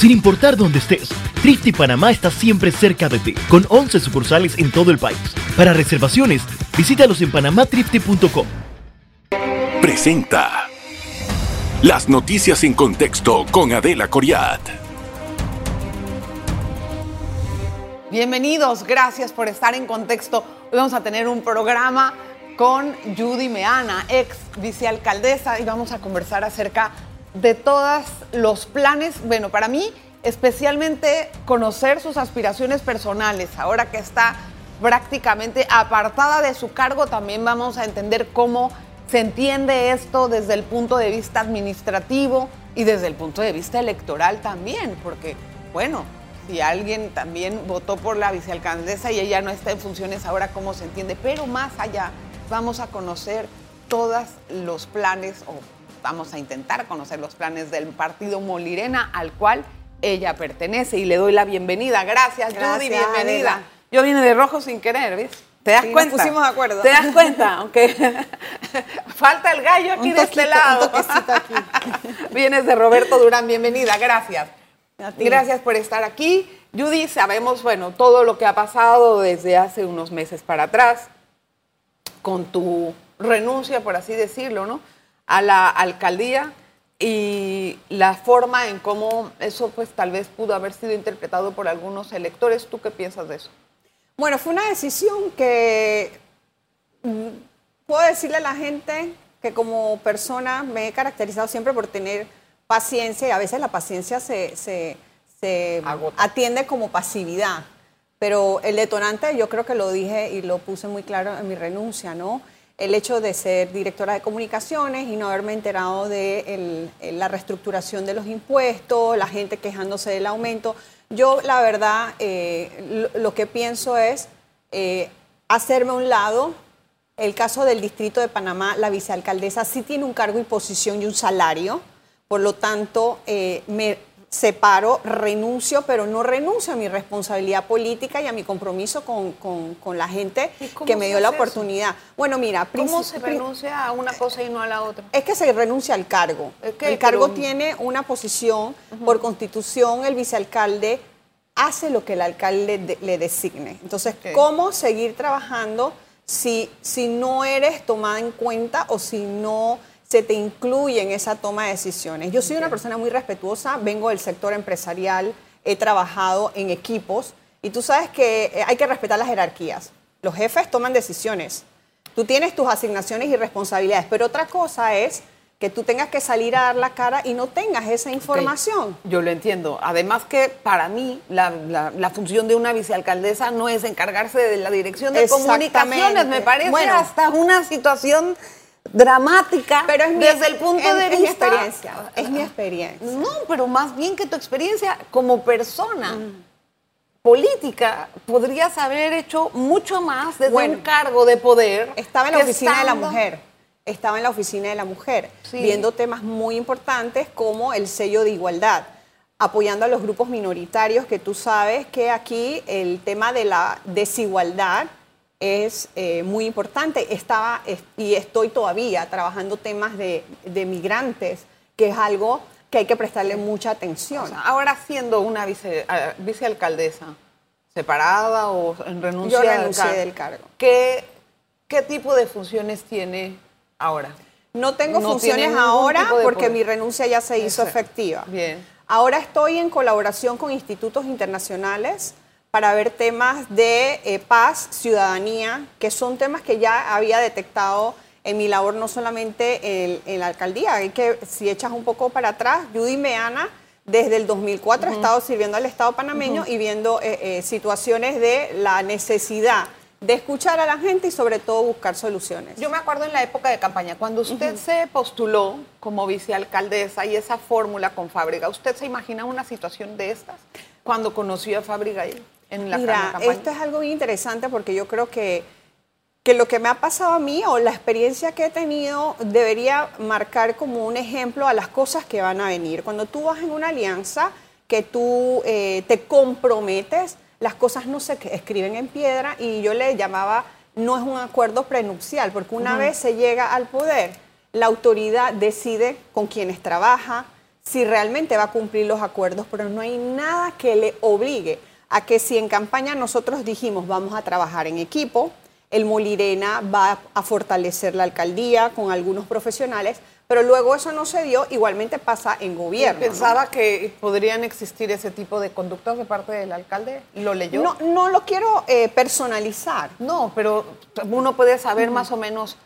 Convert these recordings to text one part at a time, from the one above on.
Sin importar dónde estés, Trifte Panamá está siempre cerca de ti, con 11 sucursales en todo el país. Para reservaciones, visítalos en panamatrifte.com. Presenta las noticias en contexto con Adela Coriat. Bienvenidos, gracias por estar en contexto. Hoy vamos a tener un programa con Judy Meana, ex vicealcaldesa, y vamos a conversar acerca de todos los planes. Bueno, para mí, especialmente conocer sus aspiraciones personales. Ahora que está prácticamente apartada de su cargo, también vamos a entender cómo se entiende esto desde el punto de vista administrativo y desde el punto de vista electoral también, porque, bueno, si alguien también votó por la vicealcaldesa y ella no está en funciones ahora, ¿cómo se entiende? Pero más allá vamos a conocer todos los planes, o vamos a intentar conocer los planes del partido Molirena, al cual ella pertenece. Y le doy la bienvenida. Gracias, Judy, bienvenida. Yo vine de rojo sin querer, ¿ves? ¿Te das cuenta? Nos pusimos de acuerdo. ¿Te das cuenta? Aunque falta el gallo aquí de este lado. aquí. Vienes de Roberto Durán, bienvenida, gracias. Gracias por estar aquí. Judy, sabemos, bueno, todo lo que ha pasado desde hace unos meses para atrás con tu renuncia, por así decirlo, ¿no? A la alcaldía y la forma en cómo eso pues tal vez pudo haber sido interpretado por algunos electores. ¿Tú qué piensas de eso? Bueno, fue una decisión que mm, puedo decirle a la gente que como persona me he caracterizado siempre por tener paciencia y a veces la paciencia se, se, se atiende como pasividad. Pero el detonante, yo creo que lo dije y lo puse muy claro en mi renuncia, ¿no? El hecho de ser directora de comunicaciones y no haberme enterado de la reestructuración de los impuestos, la gente quejándose del aumento. Yo, la verdad, eh, lo, que pienso es eh, hacerme a un lado. El caso del distrito de Panamá, la vicealcaldesa sí tiene un cargo y posición y un salario. Por lo tanto, eh, me separo, renuncio, pero no renuncio a mi responsabilidad política y a mi compromiso con, con, la gente que me dio la oportunidad. Bueno, mira, ¿cómo se renuncia a una cosa y no a la otra? Es que se renuncia al cargo. el cargo tiene una posición por constitución, el vicealcalde hace lo que el alcalde le designe. Entonces, ¿cómo seguir trabajando si, si no eres tomada en cuenta o si no se te incluye en esa toma de decisiones. Yo soy una persona muy respetuosa, vengo del sector empresarial, he trabajado en equipos y tú sabes que eh, hay que respetar las jerarquías. Los jefes toman decisiones. Tú tienes tus asignaciones y responsabilidades, pero otra cosa es que tú tengas que salir a dar la cara y no tengas esa información. Yo lo entiendo. Además que para mí la, función de una vicealcaldesa no es encargarse de la dirección de comunicaciones. Me parece hasta una situación dramática pero es desde el punto de vista. mi experiencia. Es mi experiencia. No, pero más bien que tu experiencia como persona. Mm. política podrías haber hecho mucho más desde un cargo de poder. Estaba en la oficina de la mujer. Estaba en la oficina de la mujer, viendo temas muy importantes como el sello de igualdad, apoyando a los grupos minoritarios, que tú sabes que aquí el tema de la desigualdad es eh, muy importante. Estaba y estoy todavía trabajando temas de, migrantes, que es algo que hay que prestarle mucha atención. ahora siendo una vice, vicealcaldesa, separada o en renuncia Yo renuncié del cargo. ¿Qué, ¿Qué tipo de funciones tiene ahora? No tengo funciones ahora porque mi renuncia ya se hizo efectiva. Bien. Ahora estoy en colaboración con institutos internacionales para ver temas de eh, paz, ciudadanía, que son temas que ya había detectado en mi labor, no solamente en, la alcaldía. Hay que, si echas un poco para atrás, Judy Meana, desde el 2004 ha estado sirviendo al Estado panameño y viendo eh, eh, situaciones de la necesidad de escuchar a la gente y sobre todo buscar soluciones. Yo me acuerdo en la época de campaña, cuando usted se postuló como vicealcaldesa y esa fórmula con Fábrica, ¿usted se imagina una situación de estas cuando conoció a Fábrica Mira, esto es algo muy interesante porque yo creo que, que lo que me ha pasado a mí o la experiencia que he tenido debería marcar como un ejemplo a las cosas que van a venir. Cuando tú vas en una alianza, que tú eh, te comprometes, las cosas no se escriben en piedra y yo le llamaba, no es un acuerdo prenupcial, porque una vez se llega al poder, la autoridad decide con quienes trabaja, si realmente va a cumplir los acuerdos, pero no hay nada que le obligue a que si en campaña nosotros dijimos vamos a trabajar en equipo, el Molirena va a fortalecer la alcaldía con algunos profesionales, pero luego eso no se dio, igualmente pasa en gobierno. ¿Pensaba que podrían existir ese tipo de conductas de parte del alcalde? ¿Lo leyó? No, no lo quiero eh, personalizar. No, pero uno puede saber más o menos...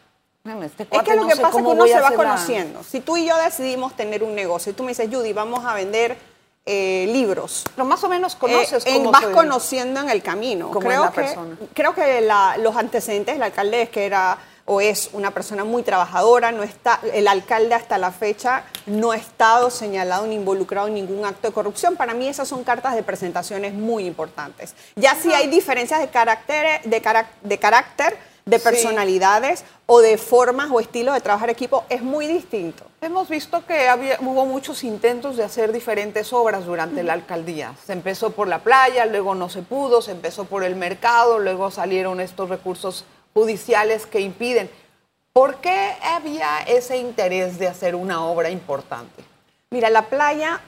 Este es que lo que pasa es que uno se va conociendo. Si tú y yo decidimos tener un negocio y tú me dices, Judy, vamos a vender eh, libros. Pero más o menos conoces eh, Vas conociendo en el camino. creo, que, creo que los antecedentes del alcalde es que era o es una persona muy trabajadora, no está, el alcalde hasta la fecha no ha estado señalado ni involucrado en ningún acto de corrupción. Para mí esas son cartas de presentaciones muy importantes. Ya si hay diferencias de carácter, de, de carácter de personalidades o de formas o estilos de trabajar equipo es muy distinto. Hemos visto que había, hubo muchos intentos de hacer diferentes obras durante la alcaldía. Se empezó por la playa, luego no se pudo, se empezó por el mercado, luego salieron estos recursos judiciales que impiden. ¿Por qué había ese interés de hacer una obra importante? Mira, la playa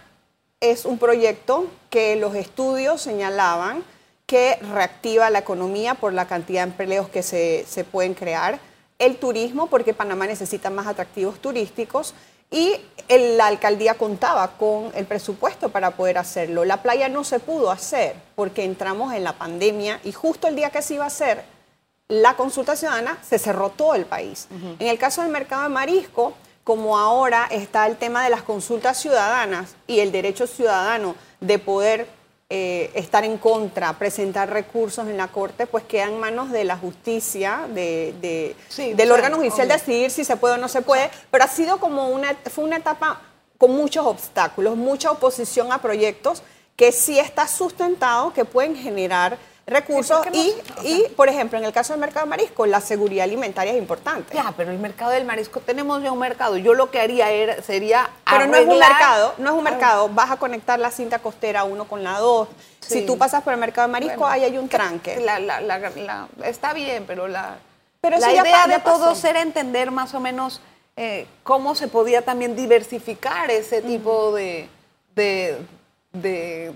es un proyecto que los estudios señalaban que reactiva la economía por la cantidad de empleos que se, pueden crear, el turismo, porque Panamá necesita más atractivos turísticos, y la alcaldía contaba con el presupuesto para poder hacerlo. La playa no se pudo hacer porque entramos en la pandemia y justo el día que se iba a hacer la consulta ciudadana se cerró todo el país. En el caso del mercado de marisco, como ahora está el tema de las consultas ciudadanas y el derecho ciudadano de poder eh, estar en contra, presentar recursos en la Corte, pues queda en manos de la justicia, de, del órgano judicial decidir si se puede o no se puede, pero ha sido como una, fue una etapa con muchos obstáculos, mucha oposición a proyectos que sí está sustentado, que pueden generar recursos y, y, por ejemplo, en el caso del mercado de marisco, la seguridad alimentaria es importante. Ya, pero el mercado del marisco, tenemos ya un mercado. Yo lo que haría era, sería Pero no es un mercado, no es un mercado. Vas a conectar la cinta costera uno con la dos. Si tú pasas por el mercado de marisco, ahí hay un tranque. está bien, pero la, pero la idea de todos era entender más o menos eh, cómo se podía también diversificar ese tipo de, de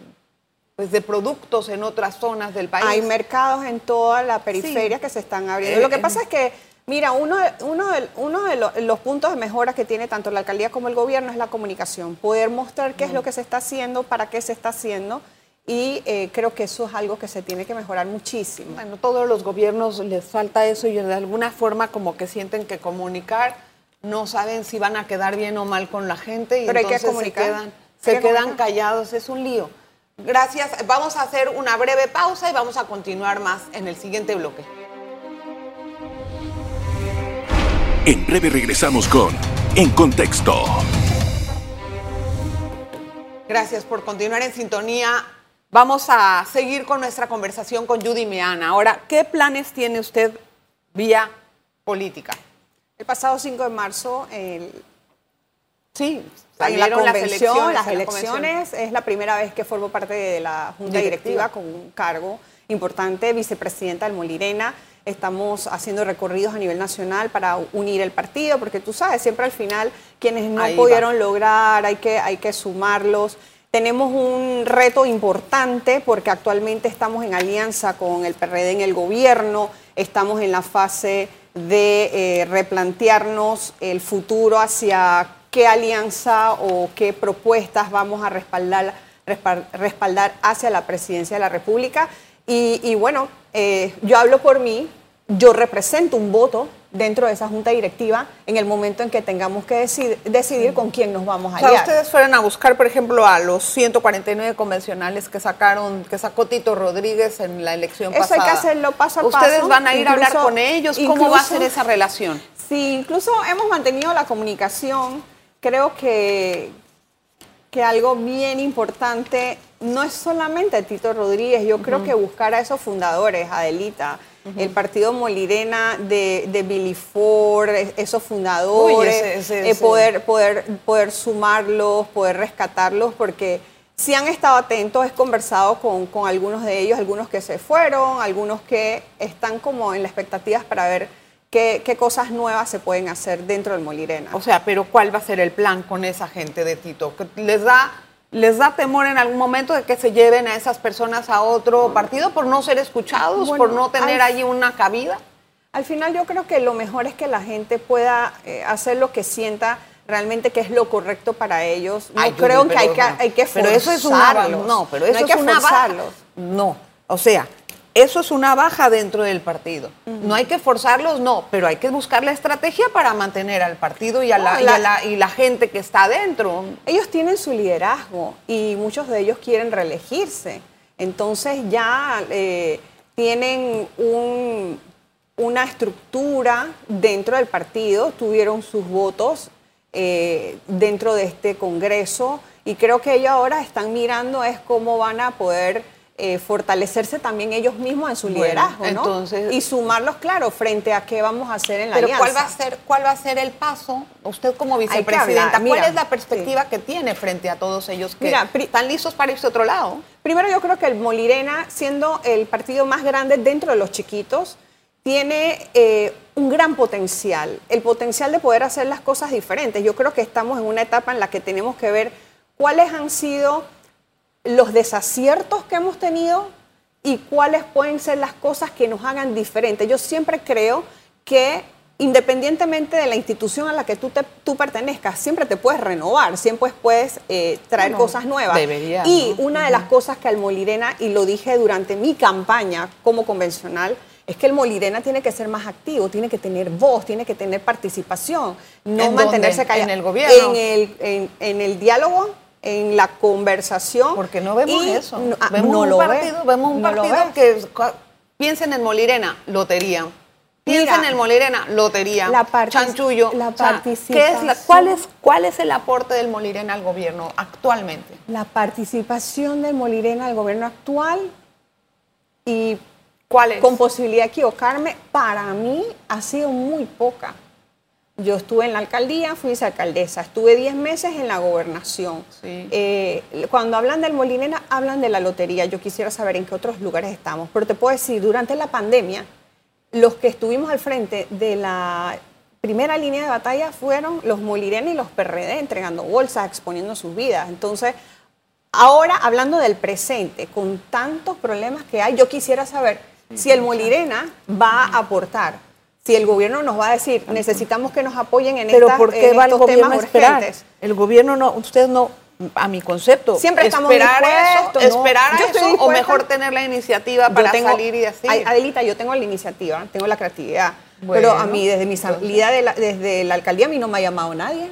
pues, de productos en otras zonas del país. Hay mercados en toda la periferia que se están abriendo. Lo que eh, pasa es que, mira, uno, uno, de, uno de los, puntos de mejora que tiene tanto la alcaldía como el gobierno es la comunicación, poder mostrar qué es lo que se está haciendo, para qué se está haciendo. Y eh, creo que eso es algo que se tiene que mejorar muchísimo. Bueno, todos los gobiernos les falta eso y de alguna forma como que sienten que comunicar, no saben si van a quedar bien o mal con la gente y Pero entonces hay que comunicar. se quedan, se quedan callados, es un lío. Gracias. Vamos a hacer una breve pausa y vamos a continuar más en el siguiente bloque. En breve regresamos con En Contexto. Gracias por continuar en sintonía. Vamos a seguir con nuestra conversación con Judy Meana. Ahora, ¿qué planes tiene usted vía política? El pasado 5 de marzo, el... sí, en la convención, las elecciones, es la primera vez que formo parte de la Junta Directiva, con un cargo importante, vicepresidenta del Molirena. Estamos haciendo recorridos a nivel nacional para unir el partido, porque tú sabes, siempre al final quienes no pudieron lograr, hay que, hay que sumarlos. Tenemos un reto importante porque actualmente estamos en alianza con el PRD en el gobierno, estamos en la fase de eh, replantearnos el futuro hacia qué alianza o qué propuestas vamos a respaldar, respaldar hacia la presidencia de la República. Y, bueno, eh, yo hablo por mí, yo represento un voto dentro de esa junta directiva en el momento en que tengamos que decidir, con quién nos vamos a o sea, ustedes fueron a buscar, por ejemplo, a los 149 convencionales que sacaron, que sacó Tito Rodríguez en la elección pasada. Eso hay que hacerlo paso a paso. Ustedes van a ir a hablar con ellos. ¿Cómo va a ser esa relación? Sí, incluso hemos mantenido la comunicación creo que, que algo bien importante no es solamente Tito Rodríguez, yo creo que buscar a esos fundadores, Adelita, el partido Molirena de, de Billy Ford, esos fundadores, eh, poder, poder, poder sumarlos, poder rescatarlos, porque si han estado atentos, he conversado con, con, algunos de ellos, algunos que se fueron, algunos que están como en las expectativas para ver qué, qué cosas nuevas se pueden hacer dentro del Molirena. O sea, pero ¿cuál va a ser el plan con esa gente de Tito? ¿Que ¿Les da, ¿Les da temor en algún momento de que se lleven a esas personas a otro partido por no ser escuchados, Bueno, por no tener al- allí una cabida? Al final yo creo que lo mejor es que la gente pueda eh, hacer lo que sienta realmente que es lo correcto para ellos. No Ay, creo que pero, hay que, no. hay que Pero eso es una forzarlos. No, pero eso hay es que una forzarlos. No, o sea, eso es una baja dentro del partido. No hay que forzarlos, no, pero hay que buscar la estrategia para mantener al partido y a la, No, y la- a la- y la gente que está adentro. Ellos tienen su liderazgo y muchos de ellos quieren reelegirse. Entonces ya eh, tienen un- una estructura dentro del partido, tuvieron sus votos eh, dentro de este Congreso y creo que ellos ahora están mirando es cómo van a poder eh, fortalecerse también ellos mismos en su Bueno, liderazgo, ¿no? entonces- y sumarlos, claro, frente a qué vamos a hacer en la Pero alianza. ¿cuál va a ser cuál va a ser el paso? Usted como vicepresidenta, ¿cuál es la perspectiva que tiene frente a todos ellos que Mira, están listos para irse a otro lado? Primero yo creo que el Molirena, siendo el partido más grande dentro de los chiquitos, tiene eh, un gran potencial, el potencial de poder hacer las cosas diferentes. Yo creo que estamos en una etapa en la que tenemos que ver cuáles han sido los desaciertos que hemos tenido y cuáles pueden ser las cosas que nos hagan diferentes. Yo siempre creo que independientemente de la institución a la que tú, te- tú pertenezcas, siempre te puedes renovar, siempre puedes eh, traer Bueno, cosas nuevas. debería, y ¿no? una de las cosas que al Molirena, y lo dije durante mi campaña como convencional, es que el Molirena tiene que ser más activo, tiene que tener voz, tiene que tener participación, no ¿En mantenerse callado. ¿En el gobierno? En el, en- en el diálogo, en la conversación. Porque no vemos y eso. no- ah, vemos, no un lo partido, vemos un no lo partido que piensen en Molirena, lotería. Piensen en Molirena, lotería. la chanchullo. la O sea, ¿qué es la- participación. cuál, es, ¿Cuál es el aporte del Molirena al gobierno actualmente? La participación del Molirena al gobierno actual y ¿Cuál es? con posibilidad de equivocarme, para mí ha sido muy poca. Yo estuve en la alcaldía, fui vicealcaldesa, estuve 10 meses en la gobernación. Sí. Eh, cuando hablan del Molinena, hablan de la lotería. Yo quisiera saber en qué otros lugares estamos. Pero te puedo decir, durante la pandemia, los que estuvimos al frente de la primera línea de batalla fueron los Molirena y los PRD entregando bolsas, exponiendo sus vidas. Entonces, ahora hablando del presente, con tantos problemas que hay, yo quisiera saber si el Molirena va a aportar. Si el gobierno nos va a decir, necesitamos que nos apoyen en, Pero estas- ¿por qué en va el estos a temas esperar? urgentes. El gobierno no, usted no, a mi concepto, Siempre estamos esperar dispuestos, eso, ¿no? esperar Yo eso o mejor tener la iniciativa para tengo- salir y decir. Adelita, yo tengo la iniciativa, tengo la creatividad. Bueno, pero a mí, desde mi salida de la, desde la alcaldía, a mí no me ha llamado nadie.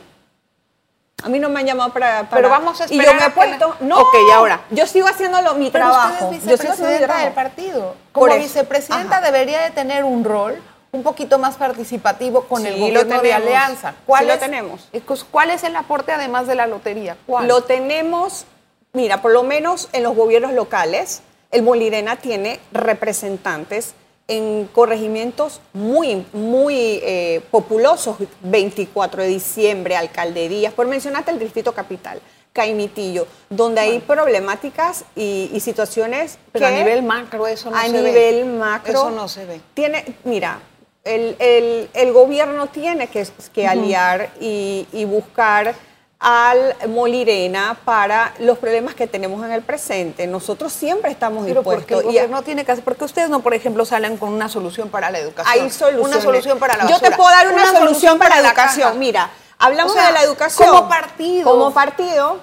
A mí no me han llamado para. para- Pero vamos a Y yo esperar me he la- puesto. No, Ok, y ahora. Yo sigo haciendo lo- mi Pero trabajo. usted es yo vicepresidenta trabajo. del partido. Como Por vicepresidenta Ajá. debería de tener un rol un poquito más participativo con el lo gobierno de alianza. Sí lo es- tenemos. eh, pues, ¿Cuál es el aporte además de la lotería? ¿Cuál? Lo tenemos, mira, por lo menos en los gobiernos locales, el Molirena tiene representantes en corregimientos muy, muy eh, populosos, 24 de diciembre, alcaldías, por mencionarte el Distrito Capital, Caimitillo, donde hay problemáticas y, y situaciones Pero a nivel macro eso no a se ve. nivel macro Eso no se ve. tiene, mira, el, el- el gobierno tiene que, que aliar y, y buscar al Molirena para los problemas que tenemos en el presente. Nosotros siempre estamos Pero porque dispuestos. el y a- gobierno tiene que hacer, porque ustedes no, por ejemplo, salen con una solución para la educación. hay soluciones. Una solución para la Yo basura. te puedo dar una, solución, para, la la educación. caja. Mira, hablamos O sea, de la educación. como partido. Como partido,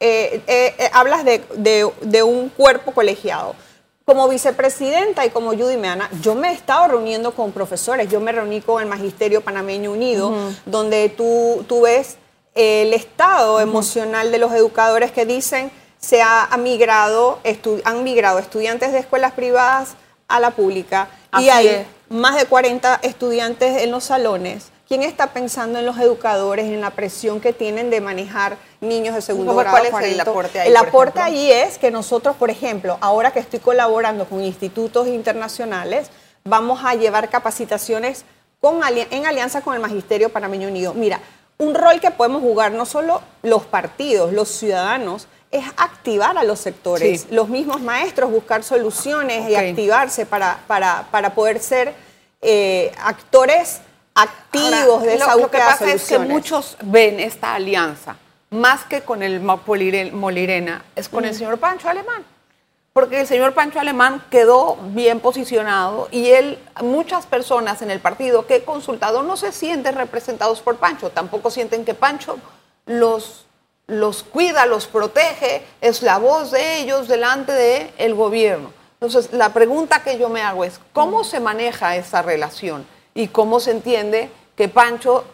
eh, eh, eh, hablas de, de- de un cuerpo colegiado. Como vicepresidenta y como Judy Meana, yo me he estado reuniendo con profesores. Yo me reuní con el Magisterio Panameño Unido, donde tú, tú ves el estado emocional de los educadores que dicen se ha, migrado, han migrado estudiantes de escuelas privadas a la pública Así y hay es. más de 40 estudiantes en los salones. ¿Quién está pensando en los educadores, en la presión que tienen de manejar niños de segundo ¿Cuál grado? es el aporte ahí, El por aporte ejemplo? allí es que nosotros, por ejemplo, ahora que estoy colaborando con institutos internacionales, vamos a llevar capacitaciones con, en alianza con el Magisterio Panameño Unido. Mira, un rol que podemos jugar no solo los partidos, los ciudadanos, es activar a los sectores, Sí. los mismos maestros, buscar soluciones y activarse para, para, para poder ser eh, actores activos Ahora, de esa lo, lo que búsqueda de pasa es que muchos ven esta alianza más que con el Molirena, es con Mm. el señor Pancho Alemán. Porque el señor Pancho Alemán quedó bien posicionado y él, muchas personas en el partido que he consultado no se sienten representados por Pancho, tampoco sienten que Pancho los, los cuida, los protege, es la voz de ellos delante del el gobierno. Entonces, la pregunta que yo me hago es, ¿cómo se maneja esa relación? Y cómo se entiende que Pancho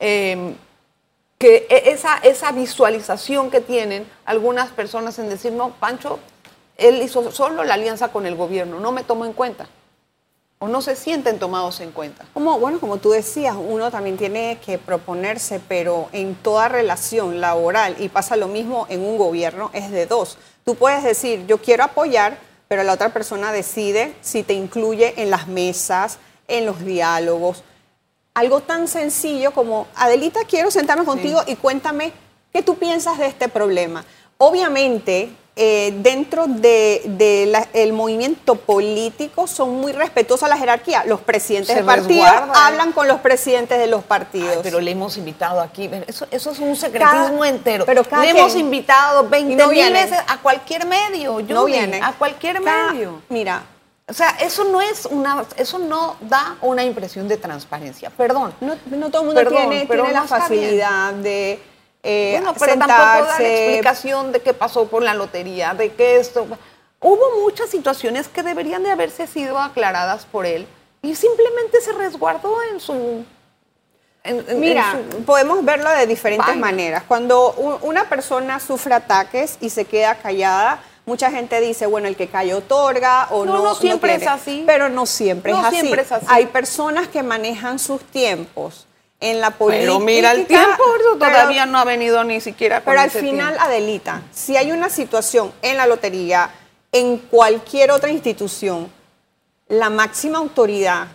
eh, que e- esa, esa visualización que tienen algunas personas en decir, no, Pancho, él hizo solo la alianza con el gobierno, no me tomó en cuenta. O no se sienten tomados en cuenta. Como, bueno, como tú decías, uno también tiene que proponerse, pero en toda relación laboral, y pasa lo mismo en un gobierno, es de dos. Tú puedes decir, yo quiero apoyar, pero la otra persona decide si te incluye en las mesas, en los diálogos. Algo tan sencillo como, Adelita, quiero sentarme contigo y cuéntame qué tú piensas de este problema. Obviamente, eh, dentro del movimiento político son muy respetuosos a la jerarquía. Los presidentes de partidos hablan con los presidentes de los partidos. Ay, pero le hemos invitado aquí, eso, eso es un secretismo Cada- entero. pero le quien- hemos invitado 20 no mil veces a cualquier medio, Judy, no viene. a cualquier Cada- medio. Mira, O sea, eso no es una, eso no da una impresión de transparencia. Perdón. no, no todo el mundo Perdón, tiene, tiene la está bien. facilidad de eh, Bueno, pero tampoco da la sentarse, explicación de qué pasó con la lotería, de que esto. Hubo muchas situaciones que deberían de haberse sido aclaradas por él y simplemente se resguardó en su. en- en- en Mira, su- podemos verlo de diferentes Vaina. maneras. Cuando una persona sufre ataques y se queda callada, mucha gente dice, bueno, el que calla otorga o No, no. no siempre es así. Pero no siempre, No es, así. siempre es así. Hay personas que manejan sus tiempos en la política. pero mira, el tiempo eso pero- todavía no ha venido ni siquiera con Pero al ese final, tiempo. Adelita, si hay una situación en la lotería, en cualquier otra institución, la máxima autoridad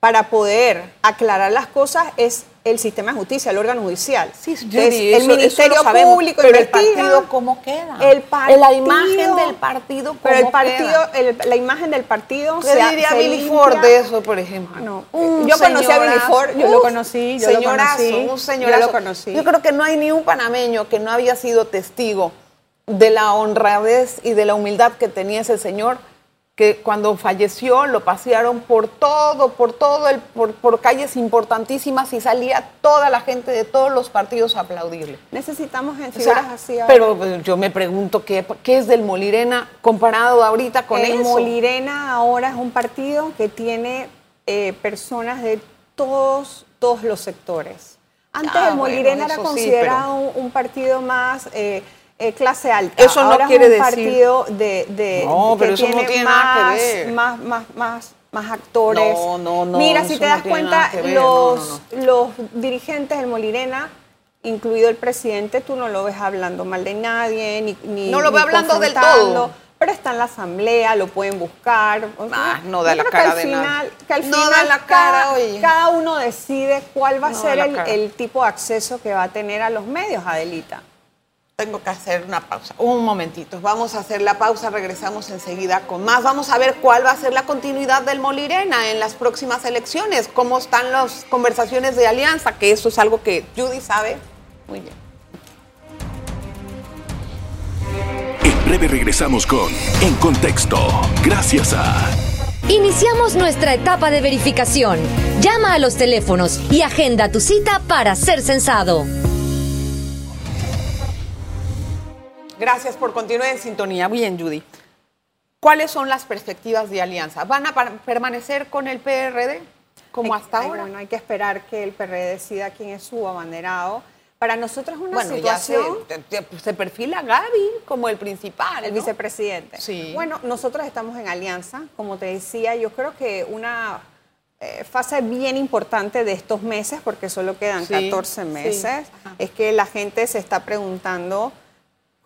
para poder aclarar las cosas es el sistema de justicia, el órgano judicial. Sí, Es Judy, el eso- Ministerio sabemos, Público pero el partido, ¿cómo queda? El partido, La imagen del partido, Pero el ¿cómo partido, el- la imagen del partido ¿Qué se, diría se Billy limpia. Ford de eso, por ejemplo? No, Un yo conocí a Billy. Ford, yo lo conocí, yo lo conocí, un yo señorazo. lo conocí. Yo creo que no hay ni un panameño que no había sido testigo de la honradez y de la humildad que tenía ese señor, que cuando falleció lo pasearon por todo, por todo, el, por, por calles importantísimas y salía toda la gente de todos los partidos a aplaudirle. Necesitamos O figuras sea, así. ahora. pero eh, yo me pregunto qué, qué es del Molirena comparado ahorita con el eso. Molirena ahora es un partido que tiene eh, personas de todos, todos los sectores. Antes Ah, el Molirena bueno, era sí, considerado un, un partido más eh, eh, clase alta. Eso no ahora quiere es un decir- partido de, de- No, que pero eso no tiene tiene nada que más, ver. Más, más, más, más actores. No, no, no, Mira, si te das cuenta, ver, los, no, los dirigentes del Molirena, incluido el presidente, tú no lo ves hablando mal de nadie, ni, ni No lo ve ni hablando del todo. Pero está en la asamblea, lo pueden buscar. o sea, Ah, no da la cara de final, nada. Que al No final da la cada, cara, oye. cada uno decide cuál va a No ser el, el tipo de acceso que va a tener a los medios, Adelita. Tengo que hacer una pausa. Un momentito. Vamos a hacer la pausa. Regresamos enseguida con más. Vamos a ver cuál va a ser la continuidad del Molirena en las próximas elecciones. Cómo están las conversaciones de alianza, que eso es algo que Judy sabe muy bien. En breve regresamos con En Contexto. Gracias a Iniciamos nuestra etapa de verificación. Llama a los teléfonos y agenda tu cita para ser censado. Gracias por continuar en sintonía. Bien, Judy. ¿Cuáles son las perspectivas de alianza? ¿Van a permanecer con el PRD como Hay- hasta hay- ahora? Bueno, hay que esperar que el PRD decida quién es su abanderado. Para nosotros es una Bueno, ya se, te- se perfila Gaby como el principal. El ¿no? vicepresidente. Sí. Bueno, nosotros estamos en alianza, como te decía, yo creo que una eh, fase bien importante de estos meses, porque solo quedan Sí, 14 sí. meses, es que la gente se está preguntando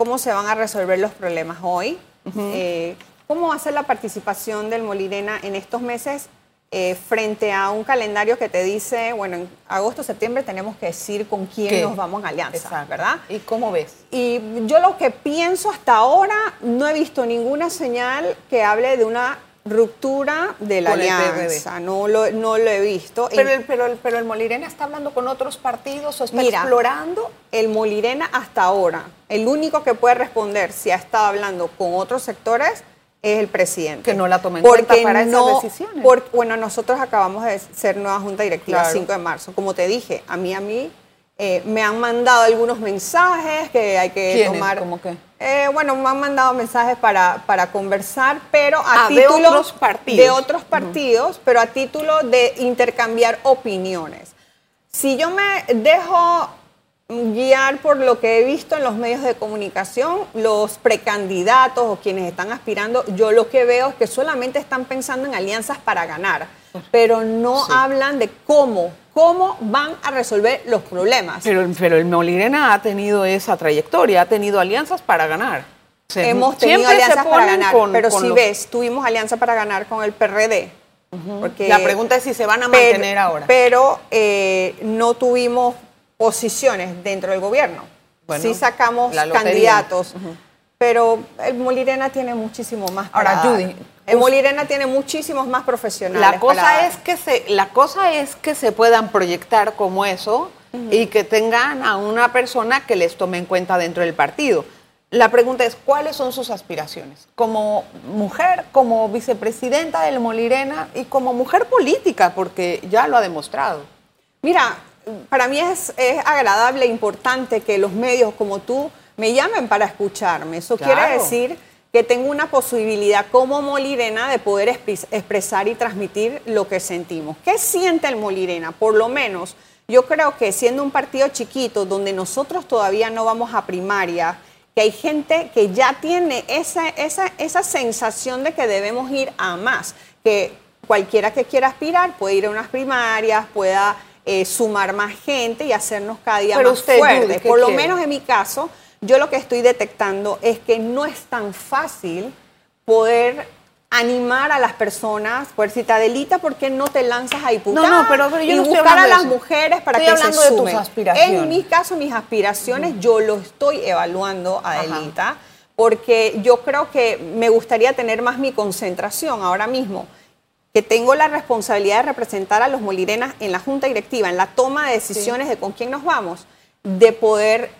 cómo se van a resolver los problemas hoy, eh, cómo va a ser la participación del Molirena en estos meses eh, frente a un calendario que te dice, bueno, en agosto, septiembre tenemos que decir con quién ¿Qué? nos vamos en alianza, Exacto. ¿verdad? ¿Y cómo ves? Y yo lo que pienso hasta ahora, no he visto ninguna señal que hable de una ruptura de la el alianza. No lo, no lo he visto. Pero el, pero, el, pero el Molirena está hablando con otros partidos o está Mira, explorando. el Molirena hasta ahora, el único que puede responder si ha estado hablando con otros sectores es el presidente. Que no la toma en Porque cuenta para esas no- decisiones. por- bueno, nosotros acabamos de ser nueva junta directiva Claro. 5 de marzo. Como te dije, a mí, a mí, eh, me han mandado algunos mensajes que hay que ¿Quiénes? tomar. ¿Cómo qué? Eh, bueno, me han mandado mensajes para, para conversar, pero a Ah, de título otros partidos. de otros partidos, pero a título de intercambiar opiniones. Si yo me dejo guiar por lo que he visto en los medios de comunicación, los precandidatos o quienes están aspirando, yo lo que veo es que solamente están pensando en alianzas para ganar, pero no Sí. hablan de cómo, cómo van a resolver los problemas. Pero, pero el Molirena ha tenido esa trayectoria, ha tenido alianzas para ganar. Hemos tenido alianzas para ganar, con- pero con si los- ves, tuvimos alianza para ganar con el PRD. porque- La pregunta es si se van a pero- mantener ahora. Pero eh, no tuvimos posiciones dentro del gobierno. Bueno, sí sacamos candidatos, pero el Molirena tiene muchísimo más. Ahora. Judy, Molirena tiene muchísimos más profesionales. La cosa para es que se, la cosa es que se puedan proyectar como eso y que tengan a una persona que les tome en cuenta dentro del partido. La pregunta es, ¿cuáles son sus aspiraciones? Como mujer, como vicepresidenta del Molirena y como mujer política, porque ya lo ha demostrado. Mira, para mí es, es agradable e importante que los medios como tú me llamen para escucharme. Eso Claro. quiere decir que tengo una posibilidad como Molirena de poder expres- expresar y transmitir lo que sentimos. ¿Qué siente el Molirena? Por lo menos, yo creo que siendo un partido chiquito donde nosotros todavía no vamos a primaria, que hay gente que ya tiene esa, esa, esa sensación de que debemos ir a más, que cualquiera que quiera aspirar puede ir a unas primarias, pueda eh, sumar más gente y hacernos cada día Pero más fuertes. ¿qué Por lo quiere? menos en mi caso, yo lo que estoy detectando es que no es tan fácil poder animar a las personas, te adelita, ¿por qué no te lanzas a diputar? No, no, pero- pero yo y no estoy buscar a hablando de las mujeres para Estoy que hablando se de tus sumen. aspiraciones. En mi caso, mis aspiraciones, yo lo estoy evaluando, Adelita, porque yo creo que me gustaría tener más mi concentración ahora mismo, que tengo la responsabilidad de representar a los molirenas en la junta directiva, en la toma de decisiones de con quién nos vamos, de poder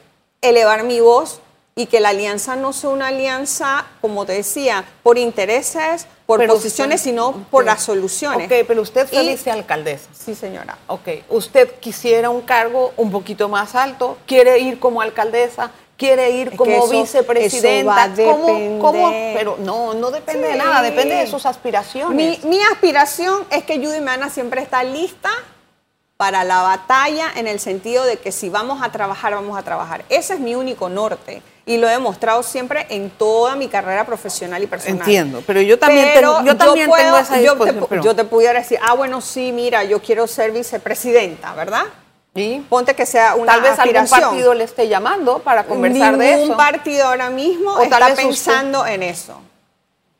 elevar mi voz y que la alianza no sea una alianza, como te decía, por intereses, por Pero posiciones, usted- sino por las soluciones. Ok, pero usted fue vicealcaldesa. Sí, señora. Ok, usted quisiera un cargo un poquito más alto, quiere ir como alcaldesa, quiere ir Es como eso- vicepresidenta. eso va a ¿Cómo-. Pero no, no depende de nada, depende de sus aspiraciones. Mi, mi aspiración es que Judy Meana siempre está lista para la batalla en el sentido de que si vamos a trabajar, vamos a trabajar. Ese es mi único norte y lo he demostrado siempre en toda mi carrera profesional y personal. Entiendo, pero yo también Pero tengo- yo también tengo esa yo te, pero- yo te pudiera decir, ah, bueno, sí, mira, yo quiero ser vicepresidenta, ¿verdad? ¿Y? Ponte que sea una Tal vez algún aspiración. partido le esté llamando para conversar de Ningún eso. partido ahora mismo O está vez usted. pensando en eso.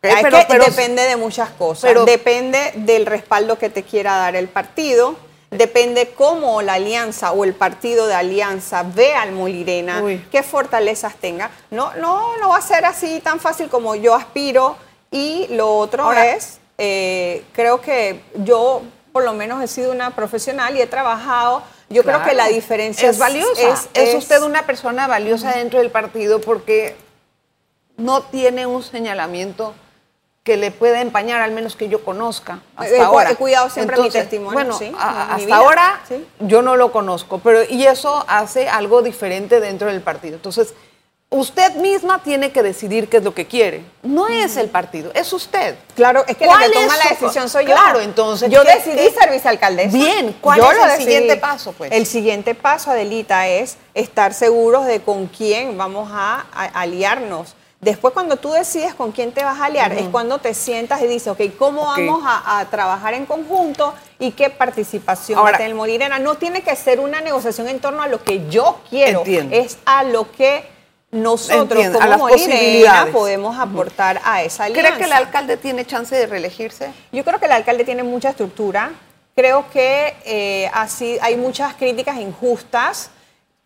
Es pero- que pero- depende de muchas cosas. pero- depende del respaldo que te quiera dar el partido. Depende cómo la alianza o el partido de alianza ve al Molirena, Uy. qué fortalezas tenga. No, no, no va a ser así tan fácil como yo aspiro. Y lo otro Ahora- es, eh, creo que yo por lo menos he sido una profesional y he trabajado. Yo creo que la diferencia es valiosa. Es, es- usted una persona valiosa dentro del partido porque no tiene un señalamiento que le pueda empañar, al menos que yo conozca hasta cu- ahora. he cuidado siempre mi testimonio, Bueno, sí, a- mi hasta vida, ahora sí. yo no lo conozco, pero y eso hace algo diferente dentro del partido. Entonces, usted misma tiene que decidir qué es lo que quiere. No es el partido, es usted. Claro, es que la ¿Cuál que toma la decisión soy yo. Claro, entonces, Yo ¿qué- decidí ser vicealcaldesa. Bien, ¿cuál Yo es el decidí. siguiente paso, pues? El siguiente paso, Adelita, es estar seguros de con quién vamos a, a- aliarnos. Después, cuando tú decides con quién te vas a aliar, es cuando te sientas y dices, ok, ¿cómo vamos a, a trabajar en conjunto y qué participación Ahora- va a tener el Molirena? No tiene que ser una negociación en torno a lo que yo quiero, Entiendo. es a lo que nosotros Entiendo, como posibilidades. podemos aportar a esa alianza. ¿Cree que el alcalde tiene chance de reelegirse? Yo creo que el alcalde tiene mucha estructura. Creo que eh, así hay muchas críticas injustas.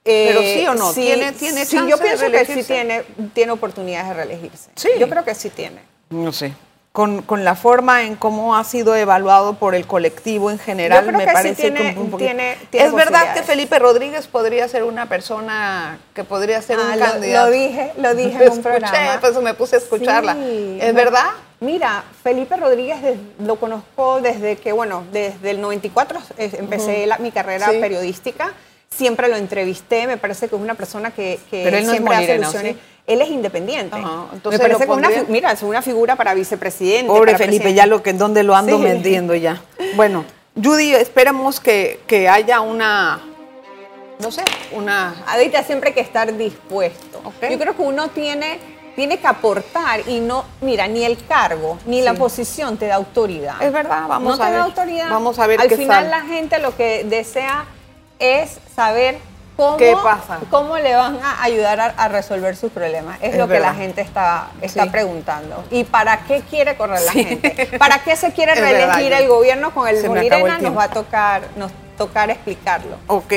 Eh, Pero sí o no, ¿tiene- tiene sí, chance yo de pienso que sí tiene, tiene oportunidades de reelegirse. Sí. Yo creo que sí tiene. No sé. con, con la forma en cómo ha sido evaluado por el colectivo en general, Yo creo me que sí parece tiene- como un poquito- tiene- tiene es verdad que. Felipe Rodríguez podría ser una persona que podría ser Ah, un lo- candidato. Lo dije, lo dije en un programa. pues me puse a escucharla. Sí. ¿Es verdad? Mira, Felipe Rodríguez des- lo conozco desde que, bueno, desde el 94 eh, empecé la- mi carrera Sí. periodística. Siempre lo entrevisté, me parece que es una persona que, que Pero él no es siempre hace. Él es independiente. Ajá, entonces me parece que una, mira, es una figura para vicepresidente. Pobre para Felipe, presidente. ya lo que dónde lo ando Sí. ya. Bueno, Judy, esperemos que, que haya una, no sé, una... Ahorita siempre hay que estar dispuesto. Yo creo que uno tiene, tiene que aportar y no, mira, ni el cargo ni la posición te da autoridad. Es verdad, vamos no a te ver. da autoridad. Vamos a ver Al qué final sale. la gente lo que desea es saber cómo, ¿Qué pasa? cómo le van a ayudar a, a resolver sus problemas. Es, Es lo que la gente está, está Sí. preguntando. ¿Y para qué quiere correr la Sí. gente? ¿Para qué se quiere reelegir el gobierno con el Molirena? Nos va a tocar, nos tocar explicarlo. Ok,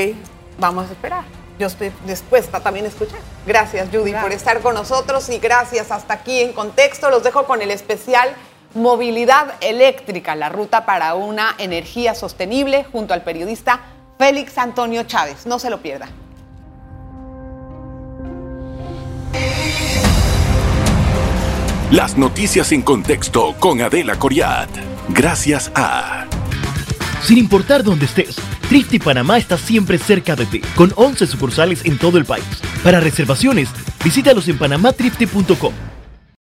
vamos a esperar. Yo estoy dispuesta también a escuchar. Gracias, Judy, por estar con nosotros y gracias hasta aquí en Contexto. Los dejo con el especial Movilidad Eléctrica, la ruta para una energía sostenible, junto al periodista Félix Antonio Chávez. No se lo pierda. Las noticias en contexto con Adela Coriat. Gracias a... Sin importar dónde estés, Trifte Panamá está siempre cerca de ti, con 11 sucursales en todo el país. Para reservaciones, visítalos en panamatrifte.com